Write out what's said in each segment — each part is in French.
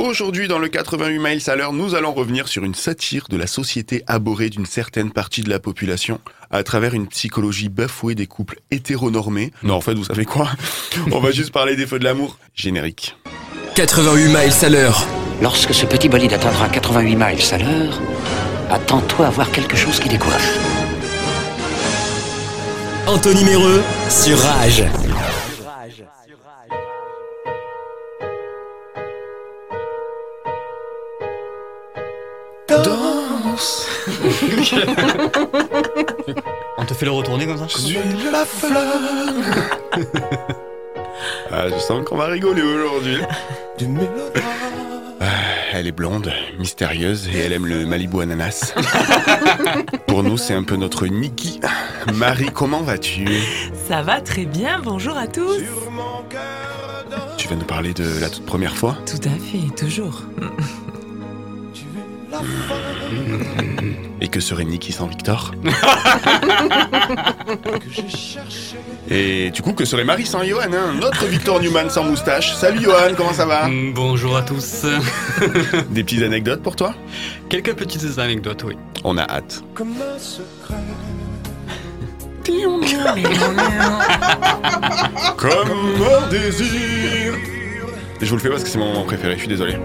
Aujourd'hui, dans le 88 miles à l'heure, nous allons revenir sur une satire de la société abhorrée d'une certaine partie de la population à travers une psychologie bafouée des couples hétéronormés. Non, en fait, vous savez quoi? On va juste parler des feux de l'amour. Générique. 88 miles à l'heure. Lorsque ce petit bolide atteindra 88 miles à l'heure, attends-toi à voir quelque chose qui décoiffe. Anthony Méreux sur Rage. On te fait le retourner comme ça Je suis la flamme Ah, je sens qu'on va rigoler aujourd'hui. Ah, Elle est blonde, mystérieuse et elle aime le Malibu ananas. Pour nous, c'est un peu notre Nikki. Marie, comment vas-tu? Ça va très bien, bonjour à tous. Tu vas nous parler de la toute première fois? Tout à fait, toujours. Et que serait Nikki sans Victor Et du coup, que serait Marie sans Johan hein? Notre Victor Newman sans moustache. Salut Johan, comment ça va? Mm, Bonjour à tous. Des petites anecdotes pour toi? Quelques petites anecdotes, oui. On a hâte. Comme un désir. Je vous le fais parce que c'est mon moment préféré, je suis désolé.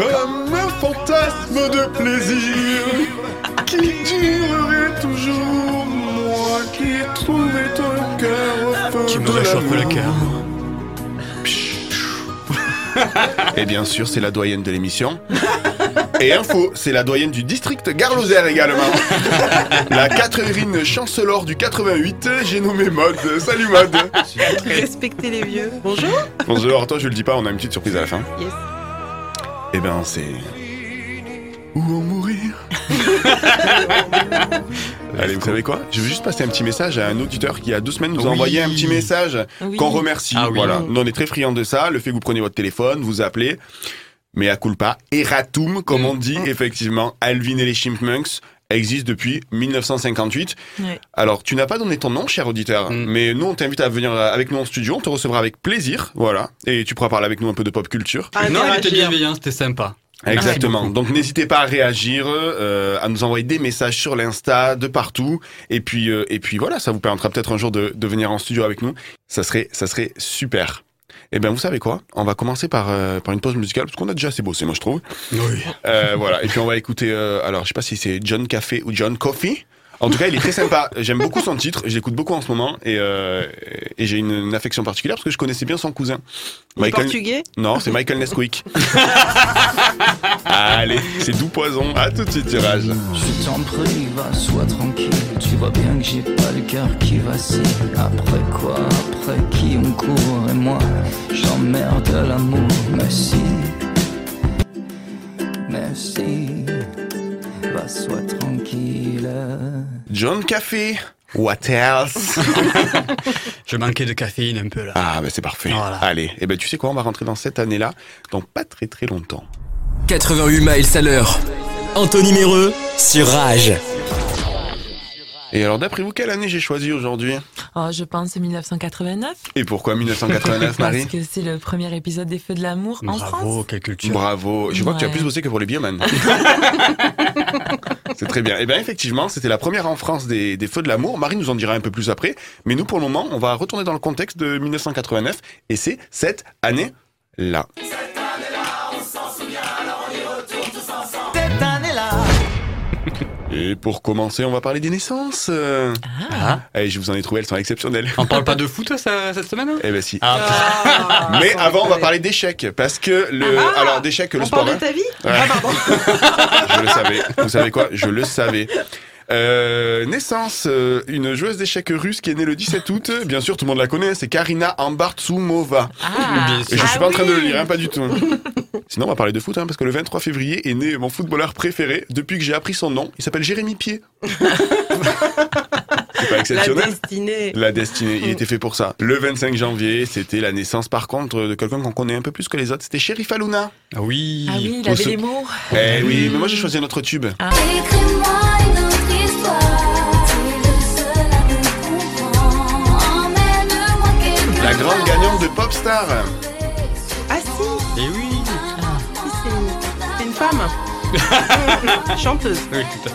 Comme un fantasme de plaisir qui durerait toujours. Moi qui ai trouvé ton cœur au feu Qui me réchauffe le cœur. Et bien sûr, c'est la doyenne de l'émission. Et info, c'est la doyenne du district Garloser également. La Catherine Chancelor du 88, j'ai nommé Mode. Salut Mode. Respectez les vieux. Bonjour. Bonjour, toi je le dis pas, on a une petite surprise à la fin. Yes. Eh ben c'est... Ou en mourir Allez, vous savez quoi? Je veux juste passer un petit message à un auditeur qui, il y a deux semaines, nous a Oui. envoyé un petit message Oui. qu'on remercie. Ah oui. Voilà, Nous, on est très friands de ça. Le fait que vous preniez votre téléphone, vous appelez. Mais à culpa, Eratum, comme on dit, effectivement, Alvin et les Chipmunks existent depuis 1958. Ouais. Alors, tu n'as pas donné ton nom, cher auditeur, Mm. mais nous, on t'invite à venir avec nous en studio. On te recevra avec plaisir, voilà. Et tu pourras parler avec nous un peu de pop culture. non, il était bienveillant, c'était sympa. Exactement. Donc n'hésitez pas à réagir, euh, à nous envoyer des messages sur l'Insta, de partout. Et puis, euh, et puis voilà, ça vous permettra peut-être un jour de, de venir en studio avec nous. Ça serait, ça serait super. Eh bien, vous savez quoi? On va commencer par, euh, par une pause musicale, parce qu'on a déjà assez bossé, moi je trouve. Oui. Euh, voilà. Et puis on va écouter, euh, alors je sais pas si c'est John Café ou John Coffee. En tout cas, il est très sympa. J'aime beaucoup son titre. Je l'écoute beaucoup en ce moment. Et, euh, et j'ai une, une affection particulière parce que je connaissais bien son cousin. Portugais Non, c'est Michael Nesquik. Allez, c'est doux poison. À tout de suite, tirage. Je t'en prie, va, sois tranquille. Tu vois bien que j'ai pas le cœur qui vacille. Après quoi, après qui on court et moi, j'emmerde l'amour. Merci, merci, va, sois tranquille. John Café. What else? Je manquais de caféine un peu là. Ah, bah c'est parfait. Voilà. Allez, et ben tu sais quoi, on va rentrer dans cette année-là, dans pas très très longtemps. 88 miles à l'heure. Anthony Méreux sur Rage. Et alors, d'après vous, quelle année j'ai choisi aujourd'hui Oh, je pense 1989. Et pourquoi 1989, Marie Parce que c'est le premier épisode des Feux de l'amour en Bravo, France. quelle culture. Bravo. Je vois que tu as plus bossé que pour les bioman. c'est très bien. Et bien, effectivement, c'était la première en France des, des Feux de l'amour. Marie nous en dira un peu plus après. Mais nous, pour le moment, on va retourner dans le contexte de 1989. Et c'est cette année-là. Et pour commencer, on va parler des naissances. Euh, Ah. Allez, je vous en ai trouvé, elles sont exceptionnelles. On parle pas de foot ça, cette semaine hein Eh ben si. Ah, Mais avant, on va parler d'échecs. Parce que le. Ah. alors, d'échecs, le On sport. parle hein. de ta vie Ouais. Ah, pardon. Je le savais. Vous savez quoi? Je le savais. Euh, naissance, euh, une joueuse d'échecs russe qui est née le 17 août. Bien sûr, tout le monde la connaît. C'est Karina Ambartsumova. Ah, Et je suis Ah pas en train de le lire, hein, pas du tout. Sinon, on va parler de foot, hein, parce que le 23 février est né mon footballeur préféré depuis que j'ai appris son nom. Il s'appelle Jérémy Pied. C'est pas La exceptionnel destinée. La destinée, il était fait pour ça. Le 25 janvier, c'était la naissance par contre de quelqu'un qu'on connaît un peu plus que les autres. C'était Sheriff Aluna. Ah oui. Ah oui, il avait se- les mots. Eh oui, mais moi j'ai choisi un autre tube. Écris-moi une autre La grande gagnante de Popstar. Ah si Et oui. Chanteuse. Oui, tout à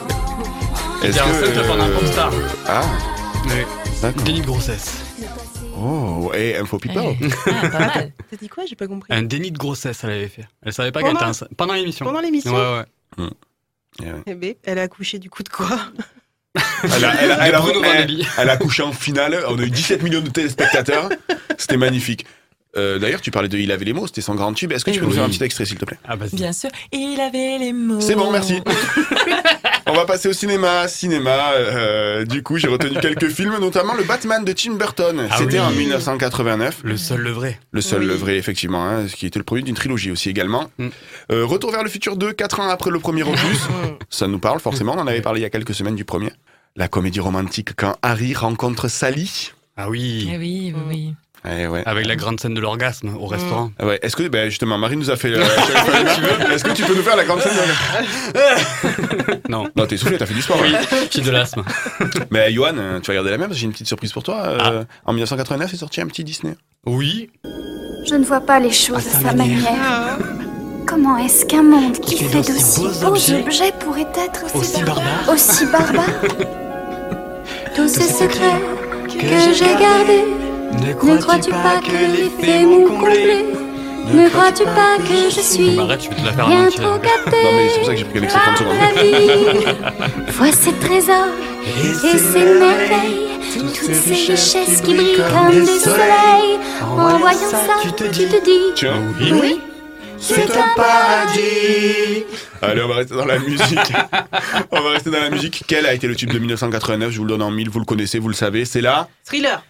fait. Est-ce que, pendant un euh, popstar. Ah, Oui. Déni de grossesse. Oh, et info people. Eh, ah, pas mal. T'as dit quoi? J'ai pas compris. Un déni de grossesse, elle avait fait. Elle savait pas qu'elle était enceinte. Pendant l'émission. Pendant l'émission Ouais, ouais. Eh ouais. Eh ben, elle a accouché du coup de quoi? Elle a, elle a- elle a- De Bruno elle- Vanelli. elle a couché en finale. On a eu 17 millions de téléspectateurs. C'était magnifique. Euh, D'ailleurs, tu parlais de Il avait les mots, c'était son grand tube. Est-ce que tu peux nous faire un petit extrait, s'il te plaît? Ah. Bien sûr. Il avait les mots. C'est bon, merci. On va passer au cinéma. Cinéma, euh, du coup, j'ai retenu quelques films, notamment le Batman de Tim Burton. Ah C'était oui. en 1989. Le seul, le vrai. Le seul, Oui. le vrai, effectivement, hein, ce qui était le premier d'une trilogie aussi également. Mm. Euh, Retour vers le futur 2, 4 ans après le premier opus. Ça nous parle forcément, on en avait parlé il y a quelques semaines du premier. La comédie romantique quand Harry rencontre Sally. Ah oui. Eh oui, oui, oui. Eh ouais. Avec la grande scène de l'orgasme au restaurant. Ah ouais. Est-ce que, ben justement, Marie nous a fait. euh, Est-ce que tu peux nous faire la grande scène de- Non. Non, t'es soufflé, t'as fait du sport. Oui, là. j'ai de l'asthme. Mais Johan, euh, tu vas regarder la même parce que j'ai une petite surprise pour toi. Euh, En 1989, est sorti un petit Disney. Oui. Je ne vois pas les choses À à sa manière. manière. Comment est-ce qu'un monde qui fait d'aussi beaux beaux objets objets pourrait être aussi, Aussi barbare. Aussi barbare Tous ces secrets que j'ai gardés, ne crois-tu pas que les faits m'ont comblé Ne crois-tu pas que je suis Bah, arrête, je vais te la faire en bien trop gâtée Non, mais c'est pour ça que j'ai pris avec ces 30 par la vie. Vois ces trésors et ces merveilles Toutes ces richesses qui brillent comme des soleils. En voyant ça, tu te dis. Oui, c'est un paradis. allez, on va rester dans la musique. on va rester dans la musique. Quel a été le tube de 1989 Je vous le donne en mille, vous le connaissez, vous le savez. C'est là. Thriller.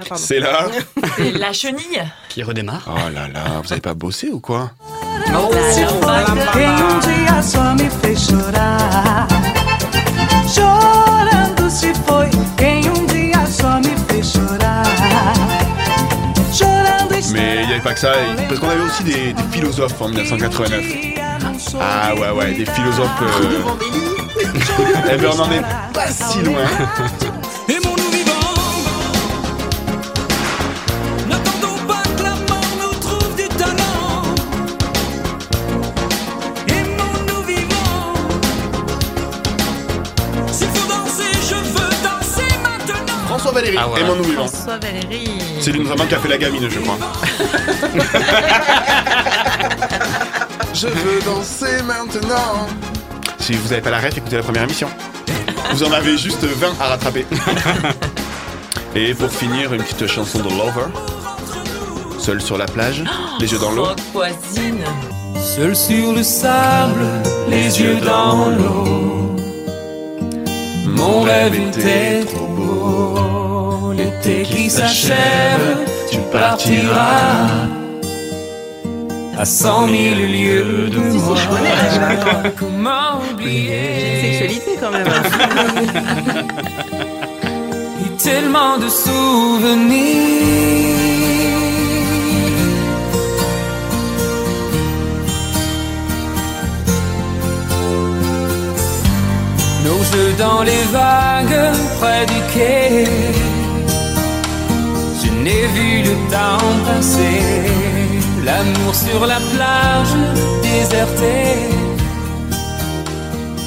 Ah. C'est là. La chenille. Qui redémarre. Oh là là, vous avez pas bossé ou quoi? Fez chorar Chorando Mais il n'y avait pas que ça, parce qu'on avait aussi des, des philosophes en 1989. Ah ouais, ouais, des philosophes. euh, Eh ben, on en est pas si loin. Valéry, Ah. François Valéry. C'est lui notamment qui a fait la gamine, je crois. je veux danser maintenant. Si vous n'avez pas la ref, écoutez la première émission. Vous en avez juste 20 à rattraper. Et pour finir, une petite chanson de Lover. Seul sur la plage, les yeux dans l'eau. Seul sur le sable, les yeux dans l'eau Mon rêve était trop beau L'été qui s'achève, tu partiras À cent mille lieues de moi Comment oublier Sexualité quand même. hein. Et tellement de souvenirs Nos jeux dans les vagues près du quai n'ai vu le temps passer L'amour sur la plage désertée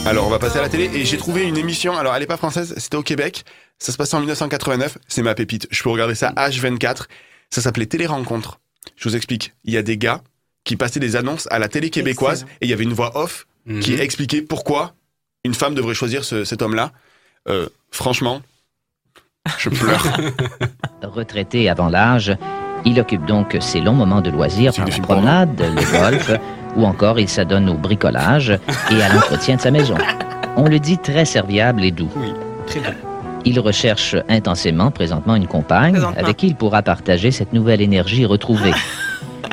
Alors, on va passer à la télé et j'ai trouvé une émission. Alors, elle est pas française, c'était au Québec. Ça se passait en 1989. C'est ma pépite. Je peux regarder ça H24. Ça s'appelait Télé Rencontre. Je vous explique. Il y a des gars qui passaient des annonces à la télé québécoise Excellent. et il y avait une voix off qui Mhm. expliquait pourquoi une femme devrait choisir ce- cet homme-là. Euh, franchement, je pleure. Retraité avant l'âge, il occupe donc ses longs moments de loisirs par la promenade, le golf, ou encore il s'adonne au bricolage et à l'entretien de sa maison. On le dit très serviable et doux. Oui, très bien. Il recherche intensément présentement une compagne Présentement. avec qui il pourra partager cette nouvelle énergie retrouvée.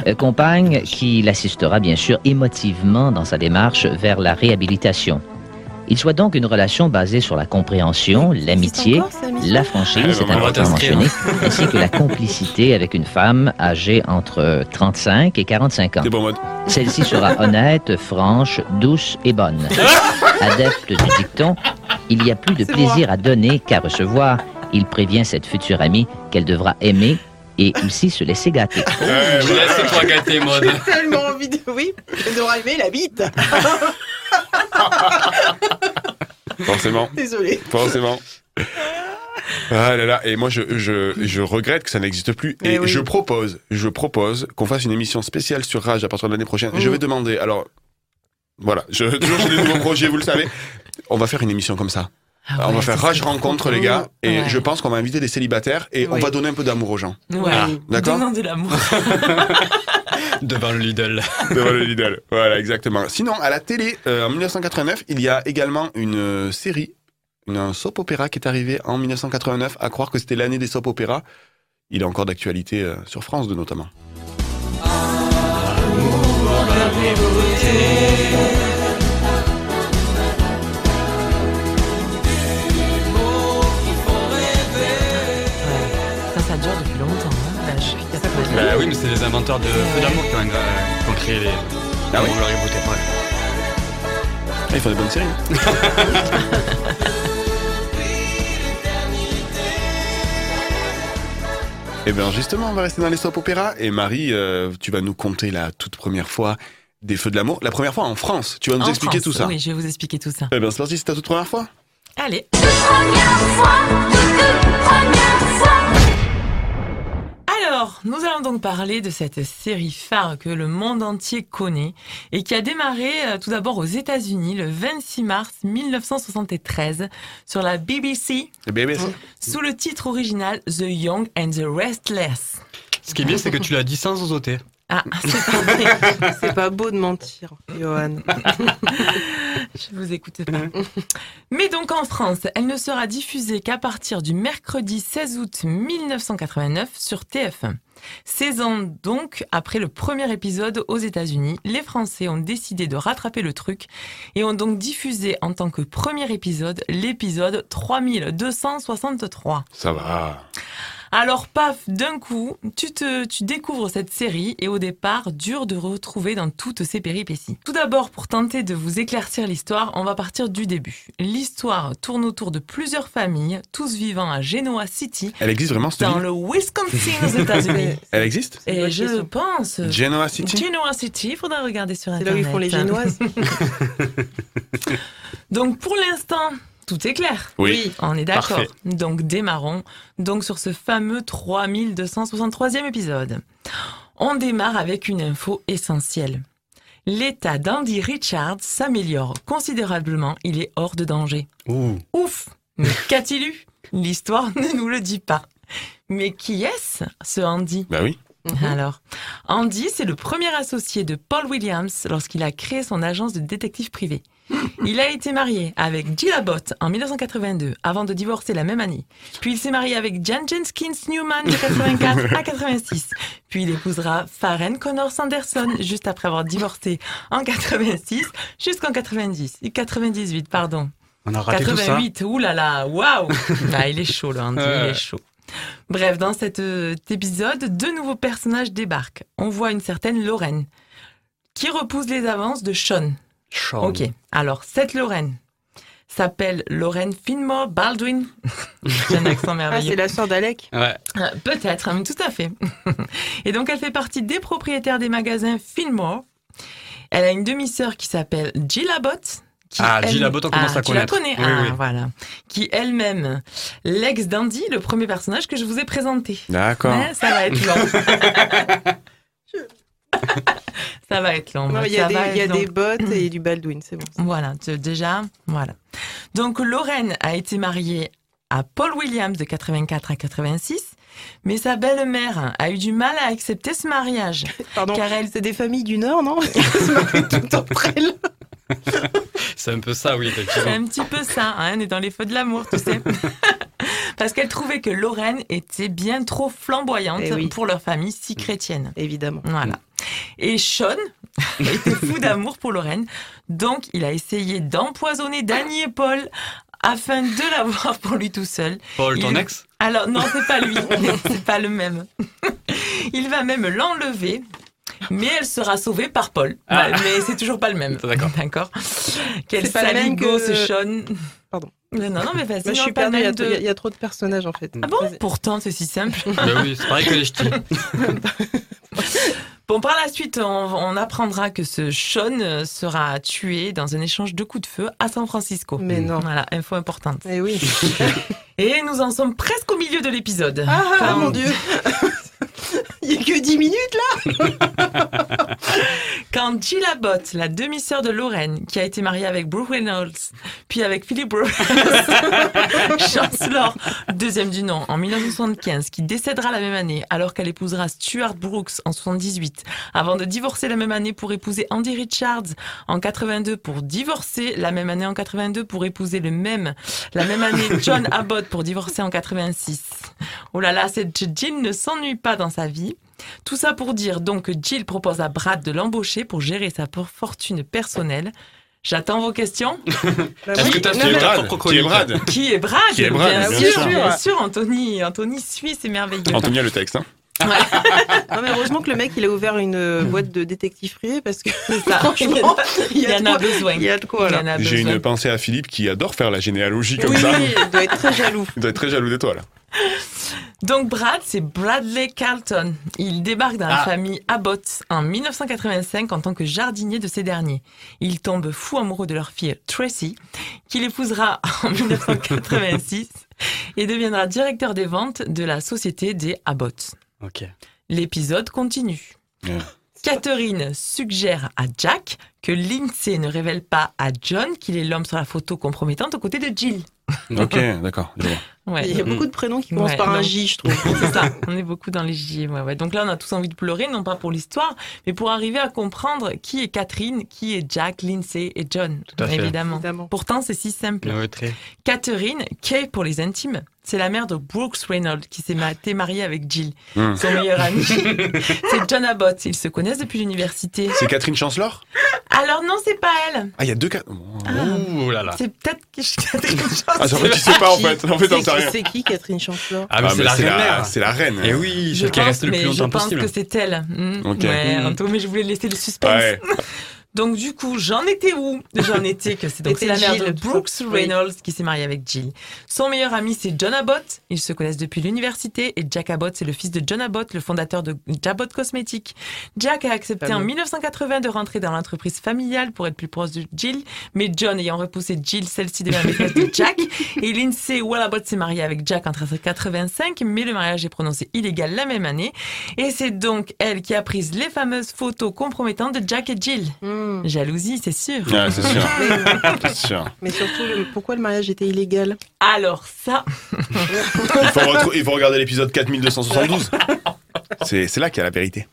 Euh, Compagne qui l'assistera bien sûr émotivement dans sa démarche vers la réhabilitation. Il souhaite donc une relation basée sur la compréhension, l'amitié, la franchise, c'est important à mentionner, ainsi que la complicité avec une femme âgée entre 35 et 45 ans. Celle-ci sera honnête, franche, douce et bonne. Adepte du dicton, il y a plus de plaisir à donner qu'à recevoir. Il prévient cette future amie qu'elle devra aimer et aussi se laisser gâter. Laisse-toi gâter. J'ai tellement envie de. Oui, de rêver la bite. Forcément, Désolé. forcément. Ah là là, et moi je, je, je regrette que ça n'existe plus. Et Eh oui. je propose, je propose qu'on fasse une émission spéciale sur Rage à partir de l'année prochaine. Mhm. Je vais demander, alors, voilà, je, toujours j'ai des nouveaux projets, vous le savez. On va faire une émission comme ça. Ah on va faire Rage rencontre les gars, et Ouais. je pense qu'on va inviter des célibataires et on va donner un peu d'amour aux gens. Ouais. Ah, d'accord. De l'amour. Devant le Lidl. Devant le Lidl. Voilà, exactement. Sinon, à la télé, euh, en 1989, il y a également une euh, série, une, un soap opéra qui est arrivé en 1989, à croire que c'était l'année des soap opéras. Il est encore d'actualité euh, sur France 2 notamment. Bah oui, mais c'est les inventeurs de Feu d'amour qui ont, euh, qui ont créé les. Ah oui. Ah, ils font des bonnes séries. Eh bien justement, on va rester dans les soap opéras. Et Marie, euh, tu vas nous conter la toute première fois des Feux de l'amour. La première fois en France. Tu vas nous En expliquer France, tout ça. Oui, je vais vous expliquer tout ça. Eh bien c'est parti, c'est ta toute première fois Allez. Alors, nous allons donc parler de cette série phare que le monde entier connaît et qui a démarré euh, tout d'abord aux États-Unis le 26 mars 1973 sur la BBC Le BBC sous le titre original The Young and the Restless. Ce qui est bien, c'est que tu l'as dit sans osoter. Ah, c'est pas vrai. C'est pas beau de mentir, Johan. Je vous écoute pas. Mais donc en France, elle ne sera diffusée qu'à partir du mercredi 16 août 1989 sur TF1. 16 ans donc après le premier épisode aux États-Unis, les Français ont décidé de rattraper le truc et ont donc diffusé en tant que premier épisode l'épisode 3263. Ça va. Alors paf, d'un coup, tu te, tu découvres cette série et au départ, dur de retrouver dans toutes ces péripéties. Tout d'abord, pour tenter de vous éclaircir l'histoire, on va partir du début. L'histoire tourne autour de plusieurs familles, tous vivant à Genoa City, Elle existe vraiment cette dans ville le Wisconsin aux États-Unis. Elle existe Et je question. pense. Genoa City Genoa City, il faudra regarder sur C'est Internet. là où ils font les génoises. Donc pour l'instant, tout est clair. Oui. On est d'accord. Donc démarrons donc sur ce fameux 3263e épisode. On démarre avec une info essentielle. L'état d'Andy Richards s'améliore considérablement, il est hors de danger. Ouh. Ouf Mais qu'a-t-il eu? L'histoire ne nous le dit pas. Mais qui est-ce, ce Andy? Bah oui. Alors, Andy, c'est le premier associé de Paul Williams lorsqu'il a créé son agence de détective privé. Il a été marié avec Jill Abbott en 1982 avant de divorcer la même année. Puis il s'est marié avec Jan Jenkins Newman de 84 à 86. Puis il épousera Farren Connor Sanderson juste après avoir divorcé en 86 jusqu'en 90, 98, pardon. On a raté tout ça. 88, oulala, waouh Ah, Il est chaud, le Andy, il est chaud. Bref, dans cet euh, épisode, deux nouveaux personnages débarquent. On voit une certaine Lorraine qui repousse les avances de Sean. Sean. Ok, alors cette Lorraine s'appelle Lorraine Finmore Baldwin. J'ai un accent Ah, merveilleux. c'est la sœur d'Alec. Ouais. Euh, Peut-être, hein, tout à fait. Et donc, elle fait partie des propriétaires des magasins Fillmore. Elle a une demi-sœur qui s'appelle Jill Abbott. Qui, Ah, Jill Abbott, on commence Ah, à tu la connaître. connais Oui, Ah, oui. voilà. Qui elle-même, l'ex d'Andy, le premier personnage que je vous ai présenté. D'accord. Mais ça va être long. ça va être long. Il y a, ça des, va il y a être long. des bottes et du Baldwin, c'est bon. Voilà, tu- déjà, voilà. Donc Lorraine a été mariée à Paul Williams de 84 à 86, mais sa belle-mère a eu du mal à accepter ce mariage. Pardon. Car elle- C'est des familles du Nord, non? Qui se marient tout entre elles. C'est un peu ça, oui, C'est un petit peu ça, hein, on est dans les feux de l'amour, tu sais. Parce qu'elle trouvait que Lorraine était bien trop flamboyante Eh oui. pour leur famille si chrétienne. Évidemment. Voilà. Et Sean était fou d'amour pour Lorraine, donc il a essayé d'empoisonner Danny et Paul afin de l'avoir pour lui tout seul. Paul, ton ex? Alors non, c'est pas lui, c'est pas le même. Il va même l'enlever, mais elle sera sauvée par Paul. Ah. Ouais, Mais c'est toujours pas le même. D'accord. D'accord. Quel C'est pas le même saligo que- ce Sean. Pardon. Mais Non, non, mais vas-y, Moi, je non, suis pas perdue, il y, a- de- y y trop de personnages en fait. Ah bon. Pourtant, c'est si simple. Bah oui, c'est pareil que les ch'tis. Bon, par la suite, on, on apprendra que ce Sean euh, sera tué dans un échange de coups de feu à San Francisco. Mais non. Voilà, info importante. Eh oui. Et nous en sommes presque au milieu de l'épisode. Ah, ah, mon dieu Il y a que 10 minutes là Quand Jill Abbott, la demi-sœur de Lorraine, qui a été mariée avec Brooke Reynolds, puis avec Philip Brooks, Chancellor, deuxième du nom, en 1975, qui décédera la même année, alors qu'elle épousera Stuart Brooks en 78, avant de divorcer la même année pour épouser Andy Richards en 82, pour divorcer la même année en 82 pour épouser le même, la même année John Abbott pour divorcer en 86. Oh là là, cette Jill ne s'ennuie pas dans sa vie. Tout ça pour dire donc que Jill propose à Brad de l'embaucher pour gérer sa fortune personnelle. J'attends vos questions. Est-ce que t'as ta Brad, qui est Brad Qui est Brad Qui est Brad, bien, bien sûr, sûr. bien sûr, Anthony. Anthony suit, c'est merveilleux. Anthony a le texte. Hein. Non, mais heureusement que le mec il a ouvert une euh, boîte de détective privé parce que ça. franchement, il y en a besoin. Il y a de quoi là. J'ai une pensée à Philippe qui adore faire la généalogie comme Oui, ça. oui, il doit être très jaloux. Il doit être très jaloux de toi là. Donc Brad, c'est Bradley Carlton. Il débarque dans la Ah. famille Abbott en 1985 en tant que jardinier de ces derniers. Il tombe fou amoureux de leur fille Tracy, qu'il épousera en 1986 et deviendra directeur des ventes de la société des Abbott. Ok. L'épisode continue. Catherine suggère à Jack que Lindsay ne révèle pas à John qu'il est l'homme sur la photo compromettante aux côtés de Jill. Ok, d'accord. Ouais. Il y a beaucoup de prénoms qui commencent Ouais, par un. J, je trouve. C'est ça, on est beaucoup dans les J. Ouais, ouais. Donc là, on a tous envie de pleurer, non pas pour l'histoire, mais pour arriver à comprendre qui est Catherine, qui est Jack, Lindsay et John, Tout à fait. évidemment. Évidemment. Pourtant, c'est si simple. Catherine, Kay pour les intimes, c'est la mère de Brooks Reynolds qui s'est mariée avec Jill, Hmm. son meilleur ami. c'est John Abbott, ils se connaissent depuis l'université. C'est Catherine Chancellor Alors non, c'est pas elle. Ah, il y a deux cas. Ouh là là. C'est peut-être Catherine Ah, Chancellor. en fait, tu sais pas en fait. En fait, t'en sais rien. C'est qui Catherine Chancellor Ah, mais c'est mais la reine mère. C'est la reine. Et oui, Je celle qui pense, reste le mais plus je longtemps pense possible. que c'est elle. Ok. Ouais. Anto, mais je voulais laisser le suspense. Ouais. Donc du coup, j'en étais où? J'en étais que c'est donc c'est la mère de Brooks. Reynolds qui s'est mariée avec Jill. Son meilleur ami c'est John Abbott. Ils se connaissent depuis l'université et Jack Abbott c'est le fils de John Abbott, le fondateur de Abbott Cosmetics. Jack a accepté en Fameux. 1980 de rentrer dans l'entreprise familiale pour être plus proche de Jill, mais John ayant repoussé Jill, celle-ci devient maîtresse de Jack. Et Lindsay Well Abbott s'est mariée avec Jack en 1985, mais le mariage est prononcé illégal la même année. Et c'est donc elle qui a pris les fameuses photos compromettantes de Jack et Jill. Hmm. Jalousie, c'est sûr. Ouais, c'est sûr. Mais surtout, le- pourquoi le mariage était illégal? Alors ça, Il faut, retrou- il faut regarder l'épisode 4272. C'est c'est là qu'il y a la vérité.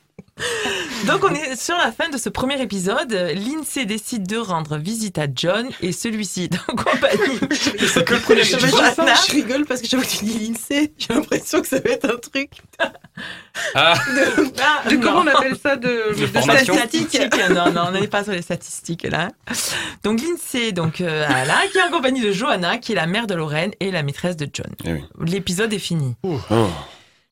Donc on est sur la fin de ce premier épisode. Lindsay décide de rendre visite à John et celui-ci est en compagnie. C'est que le premier je, je- je rigole parce que chaque fois que tu dis l'INSEE, j'ai l'impression que ça va être un truc Ah, de, Ah, de- comment on appelle ça de, de formation. statistique. Statistique. Non, non, on n'est pas sur les statistiques là. Donc Lindsay, donc euh, là, qui est en compagnie de Johanna, qui est la mère de Lorraine et la maîtresse de John. Eh oui. L'épisode est fini.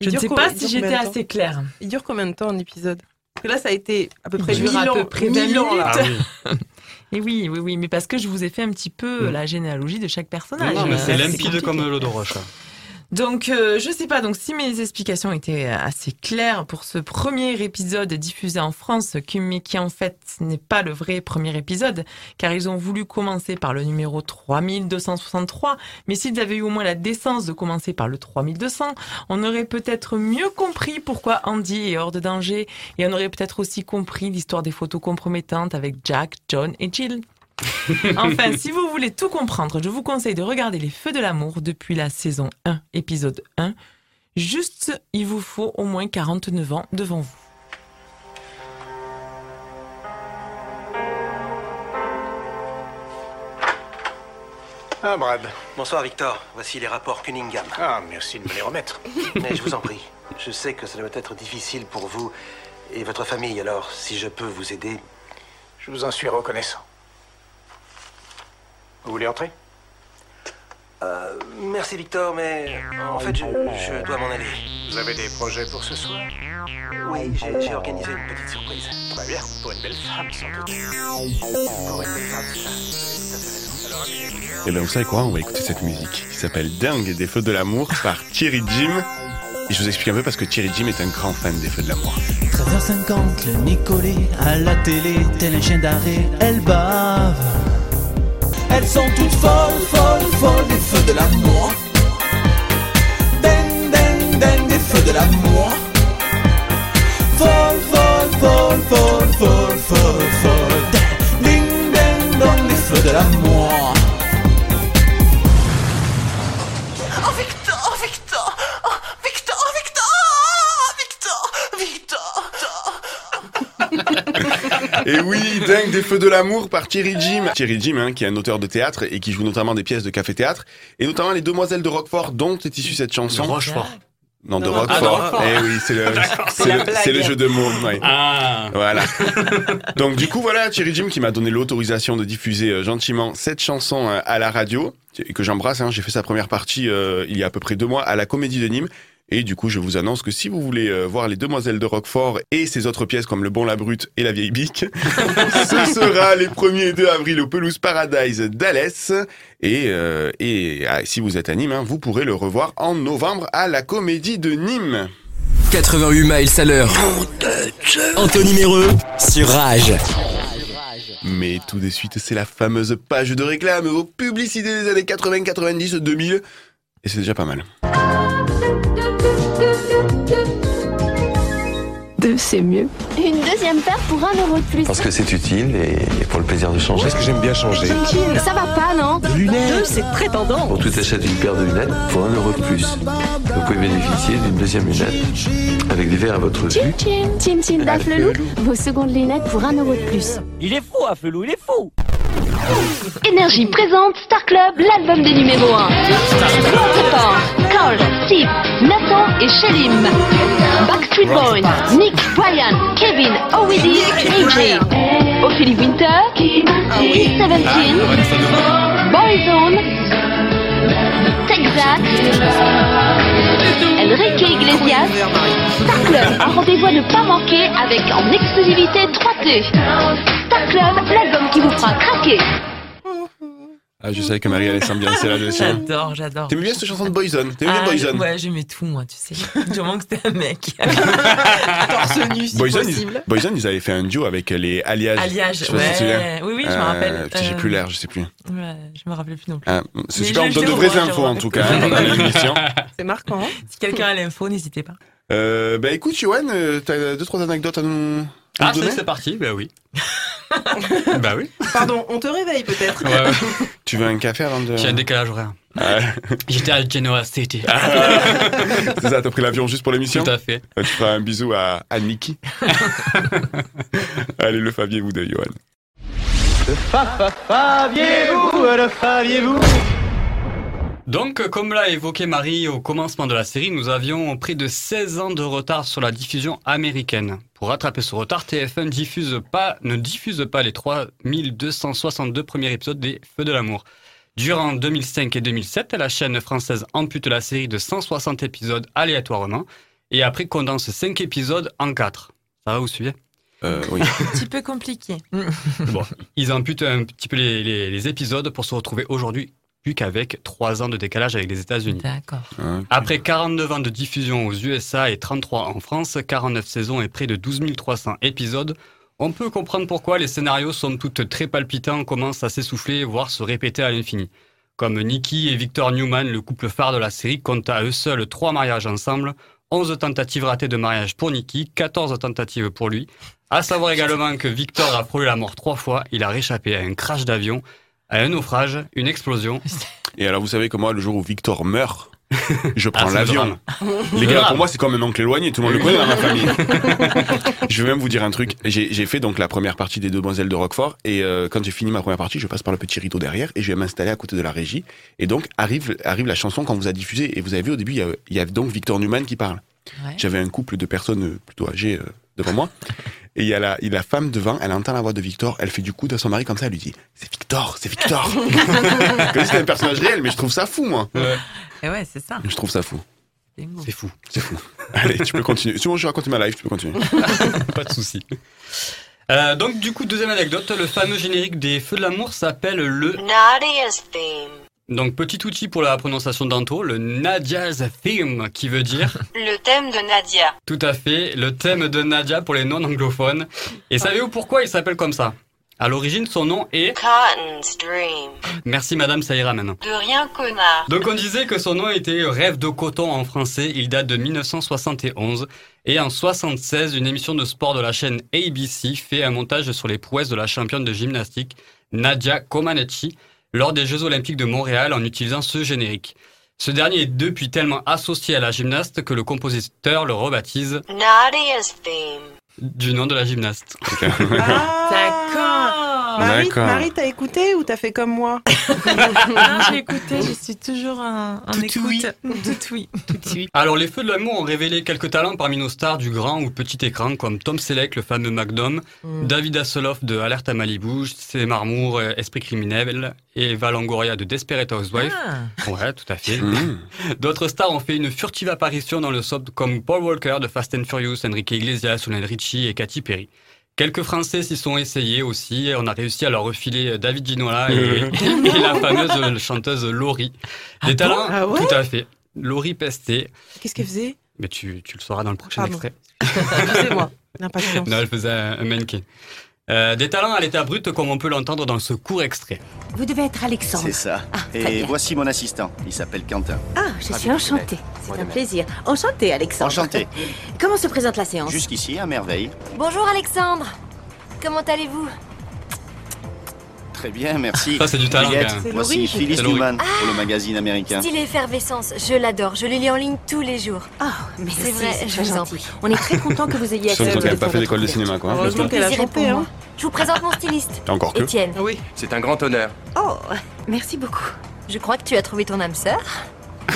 Je ne sais pas si j'étais de assez claire. Il dure combien de temps un épisode? Parce que là, ça a été à peu près Il dure 1000 à ans. peu près 20 1000 ans, là. ah oui. Et oui, oui, oui, mais parce que je vous ai fait un petit peu Mm. la généalogie de chaque personnage. Non, mais Euh, c'est limpide compliqué. comme l'eau de roche. Donc, euh, je sais pas. Donc, si mes explications étaient assez claires pour ce premier épisode diffusé en France, mais qui en fait n'est pas le vrai premier épisode, car ils ont voulu commencer par le numéro 3263. Mais s'ils avaient eu au moins la décence de commencer par le 3200, on aurait peut-être mieux compris pourquoi Andy est hors de danger, et on aurait peut-être aussi compris l'histoire des photos compromettantes avec Jack, John et Jill. Enfin, si vous voulez tout comprendre, je vous conseille de regarder Les Feux de l'amour depuis la saison 1, épisode 1. Juste, il vous faut au moins 49 ans devant vous. Ah, Brad. Bonsoir Victor, voici les rapports Cunningham. Ah, merci de me les remettre. Mais je vous en prie, je sais que ça doit être difficile pour vous et votre famille, alors si je peux vous aider. Je vous en suis reconnaissant. Vous voulez entrer? Euh, merci Victor, mais en fait je, je dois m'en aller. Vous avez des projets pour ce soir? Oui, j'ai organisé une petite surprise. Très bien, pour une belle femme, sans doute. Pour une belle femme, ça. Alors Et ben vous savez quoi? On va écouter cette musique qui s'appelle Dingue des Feux de l'amour par Thierry Jim. Et je vous explique un peu parce que Thierry Jim est un grand fan des Feux de l'amour. 13h50, le Nicolet à la télé, tel un chien d'arrêt, elle bave. Elles sont toutes folles, folles, folles des feux de l'amour. Ding, ding, ding, des feux de l'amour. Folle, folle, folle, folle, folle, folle, folle. Ding, ding, dong, des feux de l'amour. Et oui, Dingue des Feux de l'amour par Thierry Jim. Thierry Jim, hein, qui est un auteur de théâtre et qui joue notamment des pièces de café-théâtre, et notamment Les Demoiselles de Roquefort, dont est issue cette chanson. De Rochefort. Non, de Non, Roquefort. ah, de Roquefort. Eh oui, c'est le, c'est le jeu de mots. ouais. Ah. Voilà. Donc du coup, voilà, Thierry Jim qui m'a donné l'autorisation de diffuser euh, gentiment cette chanson euh, à la radio, et que j'embrasse. Hein, J'ai fait sa première partie euh, il y a à peu près deux mois à la Comédie de Nîmes. Et du coup, je vous annonce que si vous voulez euh, voir les Demoiselles de Roquefort et ses autres pièces comme Le Bon la Brute et La Vieille Bique, ce sera les 1er et 2 avril au Pelouse Paradise d'Alès. Et, euh, et ah, si vous êtes à Nîmes, hein, vous pourrez le revoir en novembre à la Comédie de Nîmes. 88 miles à l'heure. Anthony Méreux sur Rage. Mais tout de suite, c'est la fameuse page de réclame aux publicités des années 80, 90, 2000. Et c'est déjà pas mal. C'est mieux. Une deuxième paire pour un euro de plus. Parce que c'est utile et pour le plaisir de changer. Parce que j'aime bien changer. Ça va pas, non Deux, c'est très tendance. Pour tout achat d'une paire de lunettes, pour un euro de plus. Vous pouvez bénéficier d'une deuxième lunette avec des verres à votre vue. Tchin tchin, tchin tchin d'Aflelou. Vos secondes lunettes pour un euro de plus. Il est fou, Afelou, il est fou Énergie présente Star Club, l'album des numéros 1. Prépare Carl, Steve, Nathan et Shelim. Backstreet Boys, Nick, Brian, Kevin, Owidi, AJ. Ophélie Winter, Seventeen, Boyzone, Texas, Enrique Iglesias. Star Club, un rendez-vous à ne pas manquer avec en exclusivité 3T. Star Club, l'album qui vous fera craquer. Ah, je savais que Marie allait s'ambiancer là-dessus. J'adore, j'adore. T'aimes bien cette chanson de Boyzone? T'aimes bien Ah, Boyzone? Ouais, j'aimais tout, moi, tu sais. Du moment que c'était un mec. Torse nu, si Boyzone, possible. ils, Boyzone, ils avaient fait un duo avec les Alliages. Alliages, Je sais pas si ouais. Oui, oui, je me rappelle. putain, J'ai Euh, plus l'air, je sais plus. Ouais, je me rappelle plus non plus. Ah, c'est super, on donne de vraies infos en tout cas l'émission. C'est marquant. hein. Si quelqu'un a l'info, n'hésitez pas. Euh, bah écoute, Johan, euh, t'as deux trois anecdotes à nous, à Ah, c'est c'est parti, bah oui. bah oui. Pardon, on te réveille peut-être. Ouais, ouais. Tu veux un café avant de. J'ai un décalage horaire. Ah, J'étais à Genoa City. c'est ça, t'as pris l'avion juste pour l'émission Tout à fait. Euh, Tu feras un bisou à, à Niki. Allez, le Faviez-vous de Johan. Le fa fa faviez-vous, le faviez-vous? Donc, comme l'a évoqué Marie au commencement de la série, nous avions près de 16 ans de retard sur la diffusion américaine. Pour rattraper ce retard, TF1 diffuse pas, ne diffuse pas les 3262 premiers épisodes des Feux de l'amour. Durant 2005 et 2007, la chaîne française ampute la série de 160 épisodes aléatoirement et après condense 5 épisodes en 4. Ça va, vous suivez? Euh, oui. Un petit peu compliqué. Bon, ils amputent un petit peu les, les- les épisodes pour se retrouver aujourd'hui plus qu'avec 3 ans de décalage avec les États-Unis. D'accord. Après 49 ans de diffusion aux USA et 33 en France, 49 saisons et près de 12 300 épisodes, on peut comprendre pourquoi les scénarios sont toutes très palpitants, commencent à s'essouffler, voire se répéter à l'infini. Comme Nicky et Victor Newman, le couple phare de la série, comptent à eux seuls 3 mariages ensemble, 11 tentatives ratées de mariage pour Nicky, 14 tentatives pour lui. À savoir également que Victor a frôlé la mort trois fois, il a réchappé à un crash d'avion, à un naufrage, une explosion. Et alors, vous savez que moi, le jour où Victor meurt, je prends Ah, c'est l'avion. le. Les Le gars, pour moi, c'est comme un oncle éloigné. Tout le monde le connaît dans ma famille. je vais même vous dire un truc. J'ai fait donc la première partie des Demoiselles de Roquefort. Et euh, quand j'ai fini ma première partie, je passe par le petit rideau derrière et je vais m'installer à côté de la régie. Et donc, arrive, arrive la chanson qu'on vous a diffusée. Et vous avez vu au début, il y y a donc Victor Newman qui parle. Ouais. J'avais un couple de personnes plutôt âgées euh, devant moi. Et il y, a la, il y a la femme devant, elle entend la voix de Victor, elle fait du coude à son mari comme ça, elle lui dit C'est Victor, c'est Victor Comme si c'était un personnage réel, mais je trouve ça fou, moi. Et ouais, c'est ça. Je trouve ça fou. C'est fou. C'est fou. Allez, tu peux continuer. Si moi je raconte ma life, tu peux continuer. Pas de souci. Euh, donc du coup, deuxième anecdote, le fameux générique des Feux de l'amour s'appelle le... Nadia's theme. Donc petit outil pour la prononciation d'Anto, le Nadia's Theme, qui veut dire... Le thème de Nadia. Tout à fait, le thème de Nadia pour les non-anglophones. Et savez-vous pourquoi il s'appelle comme ça? À l'origine, son nom est... Cotton's dream. Merci madame, ça ira maintenant. De rien, connard. Donc on disait que son nom était Rêve de coton en français, il date de 1971. Et en 76, une émission de sport de la chaîne ABC fait un montage sur les prouesses de la championne de gymnastique, Nadia Comaneci, lors des Jeux Olympiques de Montréal en utilisant ce générique. Ce dernier est depuis tellement associé à la gymnaste que le compositeur le rebaptise Nadia's theme. du nom de la gymnaste. D'accord. Marie t'as écouté ou t'as fait comme moi Non, j'ai écouté, je suis toujours en, en écoute. Tout oui. Tout oui. Alors, les Feux de l'amour ont révélé quelques talents parmi nos stars du grand ou petit écran, comme Tom Selleck, le fameux McDom, Mm. David Hasselhoff de Alerte à Malibu, c'est Marmour, euh, Esprit criminel, et Eva Longoria de Desperate Housewives. Ah. Ouais, tout à fait. Mmh. D'autres stars ont fait une furtive apparition dans le soap comme Paul Walker de Fast and Furious, Enrique Iglesias, Lionel Richie et Katy Perry. Quelques Français s'y sont essayés aussi. On a réussi à leur refiler David Ginola et, et la fameuse chanteuse Laurie. Des talents, Ah ouais tout à fait. Laurie Pesté. Qu'est-ce qu'elle faisait? Mais tu, tu le sauras dans le prochain Pardon. extrait. Excusez-moi, l'impatience. Non, elle faisait un mannequin. Euh, des talents à l'état brut comme on peut l'entendre dans ce court extrait. Vous devez être Alexandre. C'est ça. très Et voici mon assistant. Il s'appelle Quentin. Ah, je suis enchantée. C'est un plaisir. Enchantée, Alexandre. Enchanté. Comment se présente la séance? Jusqu'ici, à merveille. Bonjour Alexandre. Comment allez-vous? Très bien, merci. Ça, c'est du talent, Voici. Phyllis. Newman pour le magazine américain. Style effervescence, je l'adore. Je le lis en ligne tous les jours. Oh, mais c'est vrai, je vous en prie. On est très content que vous ayez Sauf accepté quand de elle n'a pas fait d'école de cinéma, quoi. Heureusement qu'elle a chanté, hein. Je vous présente mon styliste. Encore que Étienne. Oui. C'est un grand honneur. Oh, merci beaucoup. Je crois que tu as trouvé ton âme sœur.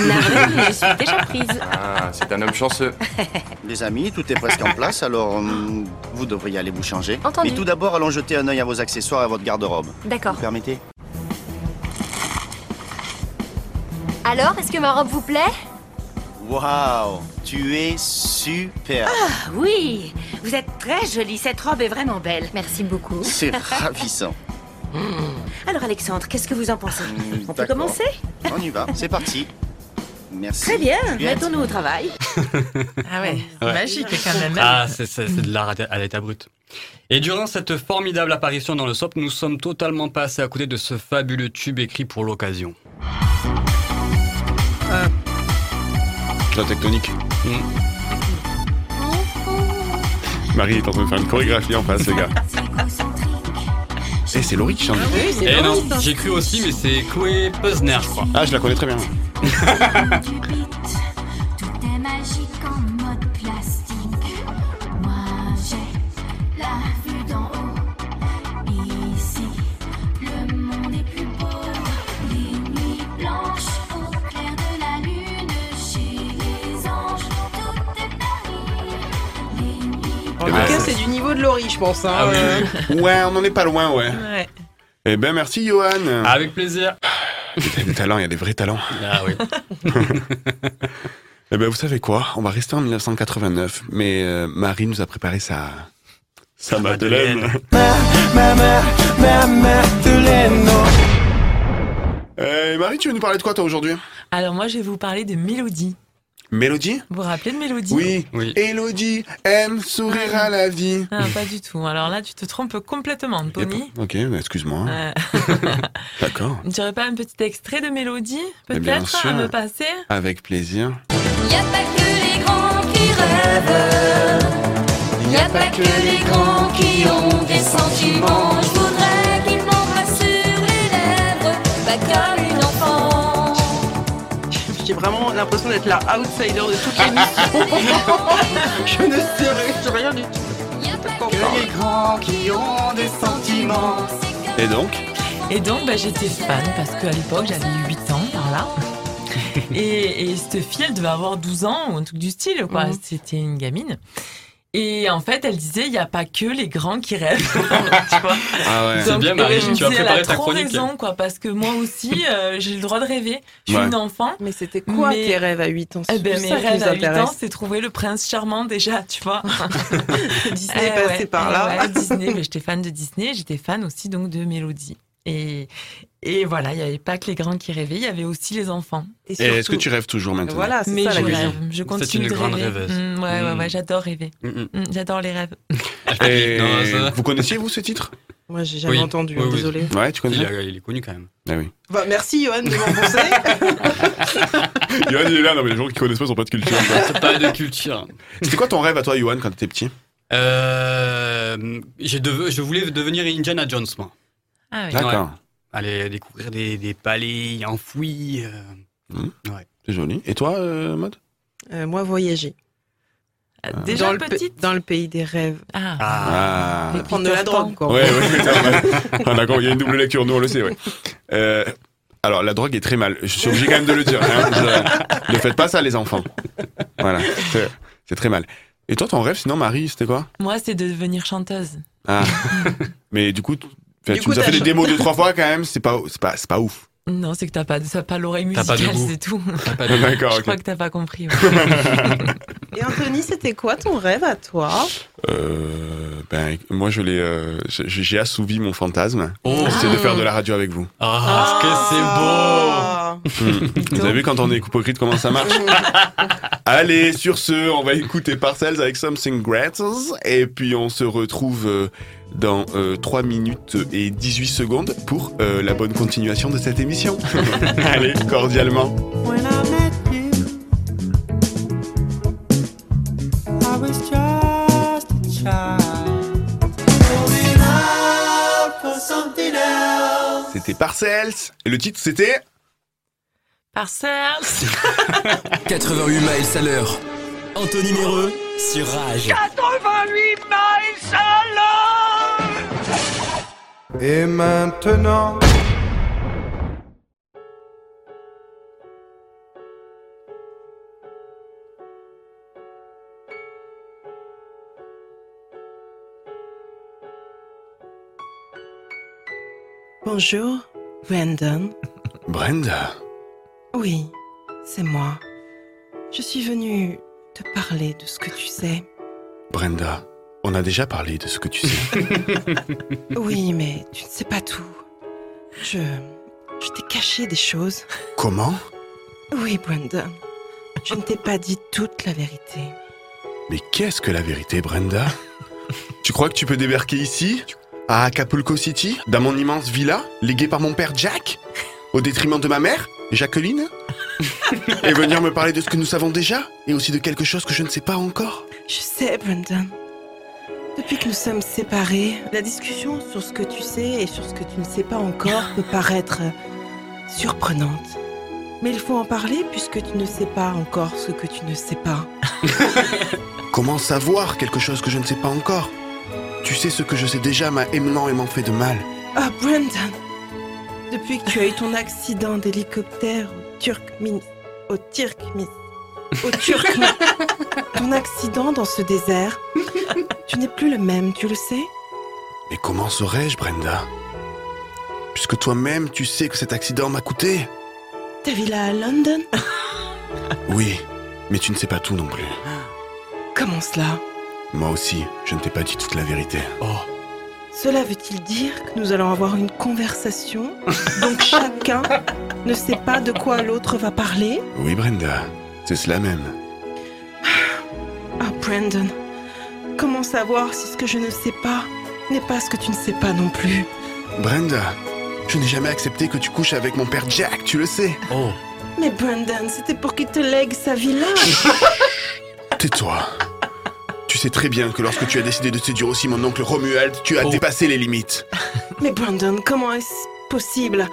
Navrée, je suis déjà prise. Ah, c'est un homme chanceux. Les amis, tout est presque en place, alors hum, vous devriez aller vous changer. Entendu. Mais tout d'abord, allons jeter un œil à vos accessoires et à votre garde-robe. D'accord. Vous permettez? Alors, est-ce que ma robe vous plaît? Waouh Tu es super Ah oui, vous êtes très jolie. Cette robe est vraiment belle. Merci beaucoup. C'est ravissant. Alors Alexandre, qu'est-ce que vous en pensez? On peut d'accord. commencer? On y va, c'est parti. Merci. Très bien, mettons-nous au travail. Ah ouais, Ouais. magique quand même. Ah, c'est de l'art à- à l'état brut. Et durant cette formidable apparition dans le SOP, nous sommes totalement passés à côté de ce fabuleux tube écrit pour l'occasion. La tectonique. Marie est en train de faire une chorégraphie en face, les gars. Eh, c'est Laurie qui chante. Eh non, j'ai cru aussi, mais c'est Chloé Peusner, je crois. Ah, je la connais très bien. Laurie, je pense. Hein. Ah oui, Euh. Ouais, on en est pas loin, ouais. Ouais. Eh ben, merci, Johan. Avec plaisir. Il y a des talents, il y a des vrais talents. Ah oui. Eh ben, vous savez quoi? On va rester en 1989, mais euh, Marie nous a préparé sa... Sa Madeleine. Eh, Marie, tu veux nous parler de quoi, toi, aujourd'hui? Alors moi, je vais vous parler de Mélodie. Mélodie Vous vous rappelez de Mélodie Oui. Oui. Elodie aime sourire à la vie. Ah, pas du tout. Alors là, tu te trompes complètement, Pony. Ok, excuse-moi. Euh, D'accord. tu aurais pas un petit extrait de Mélodie, bien peut-être, à me passer? Avec plaisir. Y a pas que les grands qui rêvent. Y a pas que les grands qui ont des sentiments. Je voudrais qu'ils m'embrassent sur les lèvres, pas comme. J'ai vraiment l'impression d'être la outsider de toute l'émission. je ne sais rien du tout. Que les grands qui ont des sentiments. Et donc Et donc, bah, j'étais fan parce qu'à l'époque, j'avais 8 ans par là. et, et cette fille, elle devait avoir 12 ans ou un truc du style, quoi. C'était une gamine. Et en fait, elle disait, il n'y a pas que les grands qui rêvent. tu vois Ah ouais. C'est bien, Marie, tu vas disait, préparer elle a ta trop chronique. raison, quoi, parce que moi aussi, euh, j'ai le droit de rêver. Je suis Ouais. une enfant. Mais c'était quoi Mais- tes rêves à 8 ans? Eh ben, C'est mes rêves à 8 ans, c'est trouver le prince charmant déjà, tu vois. Disney Eh est passé ouais, par là. ouais, Disney, mais j'étais fan de Disney, j'étais fan aussi donc de Mélodie. Et, et voilà, il n'y avait pas que les grands qui rêvaient, il y avait aussi les enfants. Et est-ce que tu rêves toujours maintenant Voilà, c'est Mais ça la je question. rêve, je continue une de grande rêver. rêveuse. Mm, ouais, ouais, Mm. ouais, j'adore rêver. Mm, mm. J'adore les rêves. Et Non, ça- vous connaissiez vous ce titre? Moi, j'ai jamais Oui. entendu, Oui, oui. désolé. Ouais, tu connais Il, a- il est connu quand même. Ah oui. Bah, merci, Johan, de m'enfoncer. Johan il est là, non mais les gens qui connaissent pas sont pas de culture. quoi. C'est pas de culture. C'était quoi ton rêve à toi, Johan, quand t'étais petit? Euh, j'ai je voulais devenir Indiana Jones, moi. Ah oui. D'accord. Ouais. Aller découvrir des, des palais enfouis. euh, Hmm. Ouais. C'est joli. Et toi, euh, Maud? Euh, moi, voyager. Déjà dans le, petite dans le pays des rêves. Ah. Ah. Et prendre de la drogue, quoi. Ouais, ouais, mais ça, ouais. Ah, d'accord, il y a une double lecture, nous on le sait, ouais. Euh, alors, la drogue est très mal. Je suis obligé quand même de le dire. hein. Je- ne faites pas ça, les enfants. Voilà, c'est très mal. Et toi, ton rêve, sinon, Marie, c'était quoi? Moi, c'est de devenir chanteuse. Ah. Mais du coup, enfin, Du tu coup, nous as t'as fait des démos deux, trois fois quand même, c'est pas, c'est pas, c'est pas ouf. Non, c'est que t'as pas, t'as pas l'oreille T'as pas de musicale, c'est tout. pas de. D'accord, Je crois que t'as pas compris. ouais. Et Anthony, c'était quoi ton rêve à toi? Euh, ben, moi, je l'ai, euh, j'ai assouvi mon fantasme. Oh. C'est de faire de la radio avec vous. Ah, que c'est beau Hmm. Vous avez vu quand on est hypocrite comment ça marche Allez, sur ce, on va écouter Parcells avec Something Great et puis on se retrouve euh, dans euh, 3 minutes et 18 secondes pour euh, la bonne continuation de cette émission. Allez, cordialement. C'était Parcells et le titre c'était Parcells 88 miles à l'heure. Anthony Méreux sur Rage. 88 miles à l'heure. Et maintenant. Bonjour, Brandon. Brenda. Oui, c'est moi. Je suis venue te parler de ce que tu sais. Brenda, on a déjà parlé de ce que tu sais. Oui, mais tu ne sais pas tout. Je. Je t'ai caché des choses. Comment? Oui, Brandon. Je ne t'ai pas dit toute la vérité. Mais qu'est-ce que la vérité, Brenda? Tu crois que tu peux débarquer ici, à Acapulco City, dans mon immense villa, léguée par mon père Jack, au détriment de ma mère, Jacqueline? Et venir me parler de ce que nous savons déjà, et aussi de quelque chose que je ne sais pas encore Je sais, Brandon. Depuis que nous sommes séparés, la discussion sur ce que tu sais et sur ce que tu ne sais pas encore peut paraître surprenante. Mais il faut en parler puisque tu ne sais pas encore ce que tu ne sais pas. Comment savoir quelque chose que je ne sais pas encore? Tu sais ce que je sais déjà m'a énormément fait de mal. Ah, Brandon Depuis que tu as eu ton accident d'hélicoptère Turkmin... Au Turkmis... Au Turkmis... ton accident dans ce désert, tu n'es plus le même, tu le sais? Mais comment saurais-je, Brenda? Puisque toi-même, tu sais que cet accident m'a coûté. Ta villa à London? Oui, mais tu ne sais pas tout non plus. Comment cela? Moi aussi, je ne t'ai pas dit toute la vérité. Cela veut-il dire que nous allons avoir une conversation Donc chacun ne sait pas de quoi l'autre va parler? Oui, Brenda, c'est cela même. Ah, Brandon, comment savoir si ce que je ne sais pas n'est pas ce que tu ne sais pas non plus? Brenda, je n'ai jamais accepté que tu couches avec mon père Jack, tu le sais. Oh. Mais Brandon, c'était pour qu'il te lègue sa villa Tais-toi. Sais très bien que lorsque tu as décidé de séduire aussi mon oncle Romuald, tu as dépassé les limites. Mais Brandon, comment est-ce possible?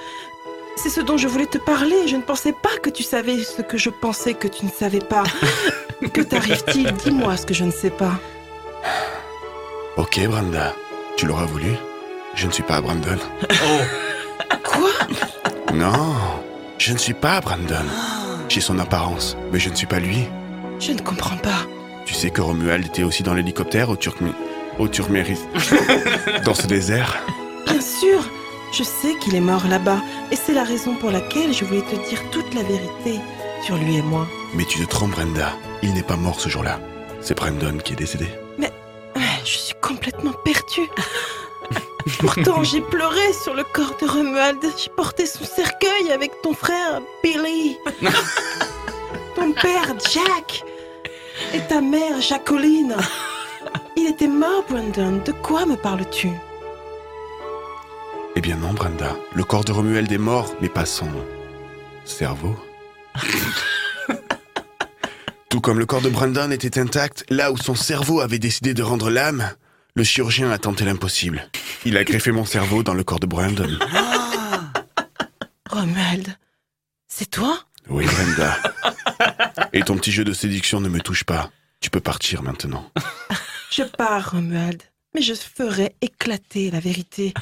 C'est ce dont je voulais te parler. Je ne pensais pas que tu savais ce que je pensais que tu ne savais pas. que t'arrive-t-il? Dis-moi ce que je ne sais pas. Ok, Brenda, tu l'auras voulu. Je ne suis pas Brandon. Quoi? Non, je ne suis pas Brandon. J'ai son apparence, mais je ne suis pas lui. Je ne comprends pas. Tu sais que Romuald était aussi dans l'hélicoptère au Turkmi... Au Turméris... dans ce désert Bien sûr, je sais qu'il est mort là-bas. Et c'est la raison pour laquelle je voulais te dire toute la vérité sur lui et moi. Mais tu te trompes, Brenda. Il n'est pas mort ce jour-là. C'est Brandon qui est décédé. Mais je suis complètement perdue. Pourtant, j'ai pleuré sur le corps de Romuald. J'ai porté son cercueil avec ton frère Billy. ton père Jack. Et ta mère Jacqueline. Il était mort, Brandon. De quoi me parles-tu? Eh bien non, Brenda. Le corps de Romuald est mort, mais pas son cerveau. Tout comme le corps de Brandon était intact, là où son cerveau avait décidé de rendre l'âme, le chirurgien a tenté l'impossible. Il a greffé mon cerveau dans le corps de Brandon. Romuald, c'est toi? Oui, Brenda. Et ton petit jeu de séduction ne me touche pas. Tu peux partir maintenant. Je pars, Romuald. Mais je ferai éclater la vérité.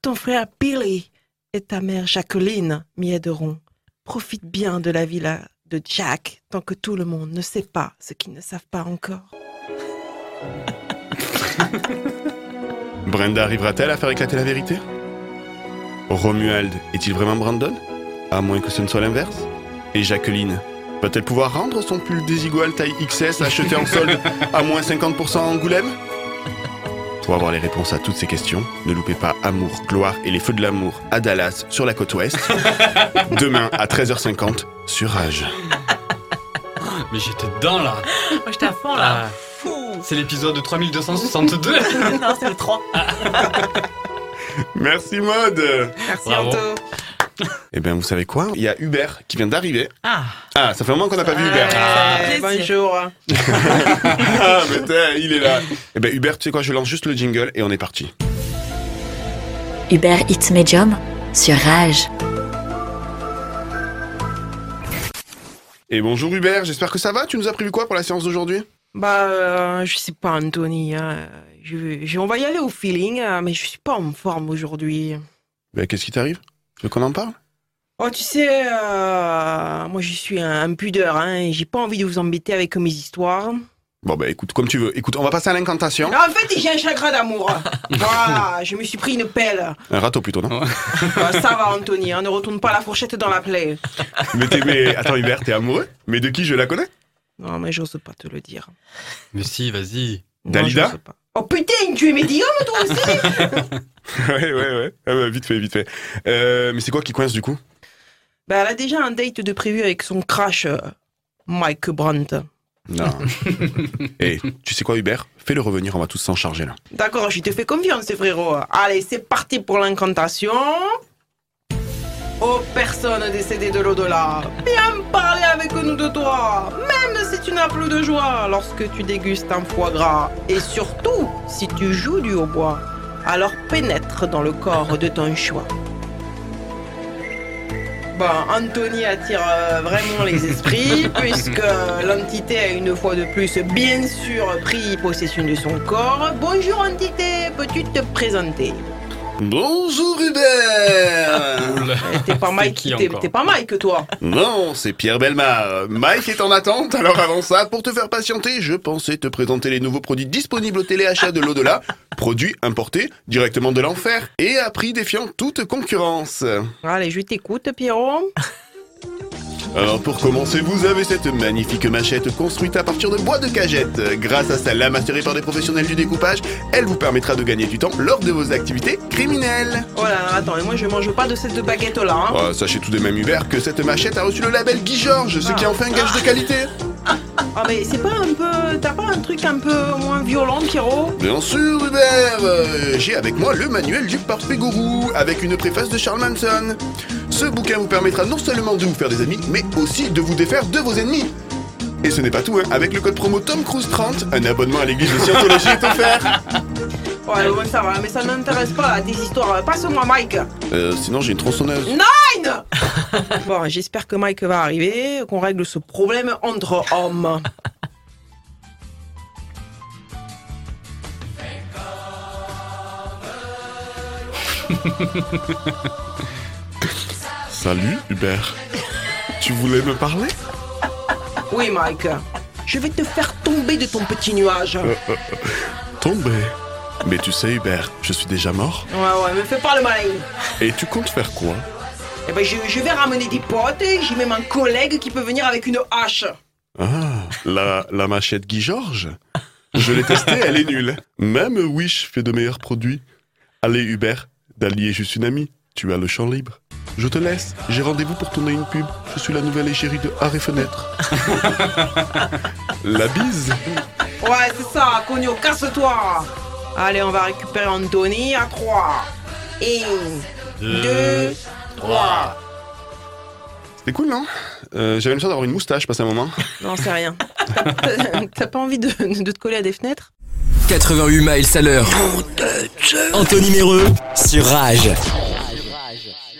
Ton frère Billy et ta mère Jacqueline m'y aideront. Profite bien de la villa de Jack tant que tout le monde ne sait pas ce qu'ils ne savent pas encore. Brenda arrivera-t-elle à faire éclater la vérité? Romuald est-il vraiment Brandon? À moins que ce ne soit l'inverse? Et Jacqueline? Va-t-elle pouvoir rendre son pull désigual taille XS acheté en solde à moins 50% à Angoulême? Pour avoir les réponses à toutes ces questions, ne loupez pas Amour, Gloire et les Feux de l'amour à Dallas sur la côte ouest. Demain à 13h50 sur Rage. Mais j'étais dedans là. Moi, j'étais à fond là. Ah, c'est l'épisode 3262. non, c'est le 3. Merci Maude Merci Bravo. Anto. Eh bien vous savez quoi? Il y a Hubert qui vient d'arriver. Ah. Ah, ça fait un moment qu'on n'a pas vu Hubert. Eh, bonjour. Ah, mais t'es- il est là. Eh ben Hubert, tu sais quoi, je lance juste le jingle et on est parti. Uber Eats Medium sur Rage. Et bonjour Hubert, j'espère que ça va. Tu nous as prévu quoi pour la séance d'aujourd'hui? Bah, euh, je sais pas, Anthony. hein. Je, je- on va y aller au feeling, euh, mais je suis pas en forme aujourd'hui. Ben qu'est-ce qui t'arrive? Tu veux qu'on en parle? Oh, tu sais, euh, moi je suis un, un pudeur, hein, et j'ai pas envie de vous embêter avec mes histoires. Bon bah écoute, comme tu veux. Écoute, on va passer à l'incantation. En fait, j'ai un chagrin d'amour. voilà, je me suis pris une pelle. Un râteau plutôt, non? Bah, ça va, Anthony, hein, ne retourne pas la fourchette dans la plaie. mais, t'es- mais attends Hubert, t'es amoureux? Mais de qui je la connais? Non, mais j'ose pas te le dire. Mais si, vas-y. Dalida? J'ose pas. Oh putain, tu es médium toi aussi Ouais, ouais, ouais. Ah bah, vite fait, vite fait. Euh, mais c'est quoi qui coince du coup? Bah, elle a déjà un date de prévu avec son crash, euh, Mike Brandt. Non. Et tu sais quoi Hubert? Fais-le revenir, on va tous s'en charger là. D'accord, je te fais confiance, frérot. Allez, c'est parti pour l'incantation. Aux personnes décédées de l'au-delà, viens parler avec nous de toi, même si tu n'as plus de joie lorsque tu dégustes un foie gras. Et surtout, si tu joues du hautbois, alors pénètre dans le corps de ton choix. Bon, Anthony attire euh, vraiment les esprits, puisque l'entité a une fois de plus, bien sûr, pris possession de son corps. Bonjour, entité, peux-tu te présenter? Bonjour Hubert T'es pas Mike, t'es pas Mike, toi Non, c'est Pierre Belmar. Mike est en attente, alors avant ça, pour te faire patienter, je pensais te présenter les nouveaux produits disponibles au téléachat de l'au-delà. Produits importés directement de l'enfer et à prix défiant toute concurrence. Allez, je t'écoute, Pierrot. Alors pour commencer, vous avez cette magnifique machette construite à partir de bois de cagette. Grâce à sa lame assurée par des professionnels du découpage, elle vous permettra de gagner du temps lors de vos activités criminelles. Oh là là, attends, et moi je mange pas de cette baguette-là. Hein. Oh, sachez tout de même Hubert que cette machette a reçu le label Guy Georges, ce qui en fait un gage de qualité. Ah, mais c'est pas un peu. T'as pas un truc un peu moins violent, Pierrot? Bien sûr Hubert, Euh, j'ai avec moi le manuel du parfait gourou avec une préface de Charles Manson. Ce bouquin vous permettra non seulement de vous faire des amis, mais aussi de vous défaire de vos ennemis. Et ce n'est pas tout, hein. avec le code promo Tom Cruise 30, un abonnement à l'église de Scientologie est offert. Ouais, bon, ça va, mais ça ne m'intéresse pas, tes histoires. Passe-moi, Mike. Euh, sinon j'ai une tronçonneuse. Nine Bon, j'espère que Mike va arriver, qu'on règle ce problème entre hommes. Salut Hubert. Tu voulais me parler? Oui, Mike. Je vais te faire tomber de ton petit nuage. Euh, euh, Tomber? Mais tu sais, Hubert, je suis déjà mort. Ouais, ouais, me fais pas le malin. Et tu comptes faire quoi? Eh ben, je, je vais ramener des potes et j'ai même un collègue qui peut venir avec une hache. Ah, la, la machette Guy Georges? Je l'ai testée, elle est nulle. Même Wish fait de meilleurs produits. Allez, Hubert, d'allier juste une amie. Tu as le champ libre. Je te laisse, j'ai rendez-vous pour tourner une pub. Je suis la nouvelle égérie de et Fenêtre. la bise Ouais, c'est ça, Cogno, casse-toi. Allez, on va récupérer Anthony à 3. 1, 2, 3. C'était cool, non? Euh, J'avais l'impression d'avoir une moustache, passé un moment. Non, c'est rien. T'as- pas envie de, de te coller à des fenêtres? 88 miles à l'heure. Anthony Méreux sur Rage.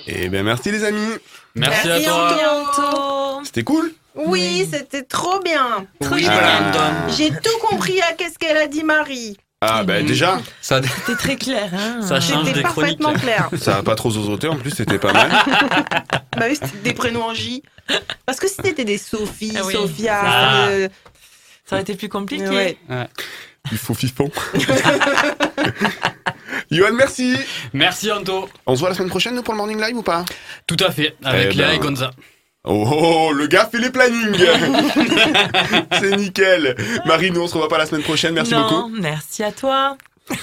Eh bien, merci les amis. Merci, Merci, à toi. bientôt. C'était cool Oui, c'était trop bien. Trop. J'ai tout compris à qu'est-ce qu'elle a dit Marie. Ah, bah déjà, Ça, C'était très clair, hein ça change des chroniques. parfaitement clair. ça a pas trop zozoté, en plus c'était pas mal. Bah oui, c'était des prénoms en J. Parce que si c'était des Sophie, Ah oui. Sophia, Ah. euh, Ça aurait été plus compliqué. ouais. Il faut fifon. Johan, merci. Merci Anto. On se voit la semaine prochaine nous, pour le morning live ou pas? Tout à fait, avec Eh Léa ben, et Gonza. Oh, oh, oh, le gars fait les plannings C'est nickel Marie, nous on se revoit pas la semaine prochaine, merci non, beaucoup. merci à toi.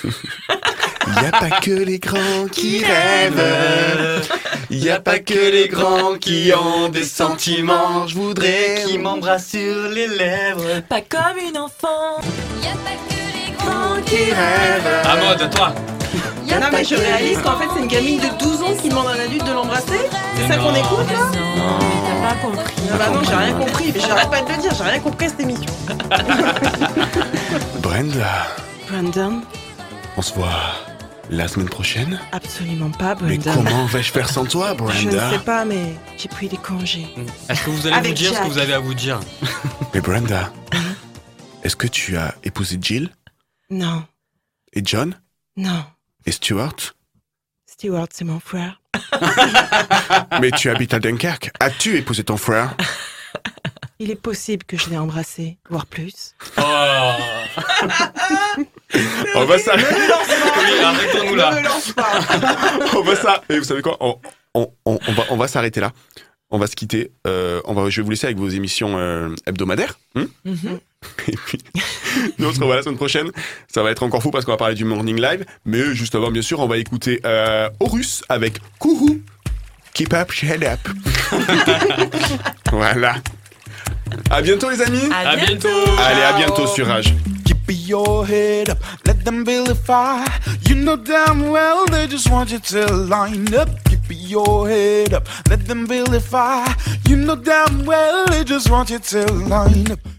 Y a pas que les grands qui rêvent Y a pas que les grands qui ont des sentiments Je voudrais Qui m'embrasse sur les lèvres. Pas comme une enfant. qui rêvent À mode, toi. Non, mais je réalise qu'en fait, c'est une gamine de 12 ans qui demande à un adulte de l'embrasser. C'est ça qu'on écoute là Non, mais t'as pas compris. Ah bah non, j'ai rien compris. Mais j'arrête pas de le dire, j'ai rien compris à cette émission. Brenda, Brandon on se voit la semaine prochaine Absolument pas, Mais Brandon. comment vais-je faire sans toi, Je ne Brenda sais pas, mais j'ai pris des congés. Est-ce que vous allez Avec vous dire ce Jack. que vous avez à vous dire Mais Brenda, est-ce que tu as épousé Jill? Non, et John? Non. Et Stuart? Stewart, c'est mon frère. Mais tu habites à Dunkerque. As-tu épousé ton frère? Il est possible que je l'ai embrassé, voire plus. Oh On va s'arrêter. Oui, on va ça. Et vous savez quoi? On, on- on- on va, on va s'arrêter là. On va se quitter. Euh, on va, je vais vous laisser avec vos émissions euh, hebdomadaires. hein Mhm. Et puis, nous, on se revoit la semaine prochaine. Ça va être encore fou parce qu'on va parler du Morning Live. Mais juste avant, bien sûr, on va écouter euh, Horus avec Kourou. Keep up, shut up. voilà. À bientôt, les amis. À À bientôt. Allez, à bientôt sur Rage. Keep your head up, let them vilify. You know damn well they just want you to line up. Keep your head up, let them vilify. You know damn well they just want you to line up.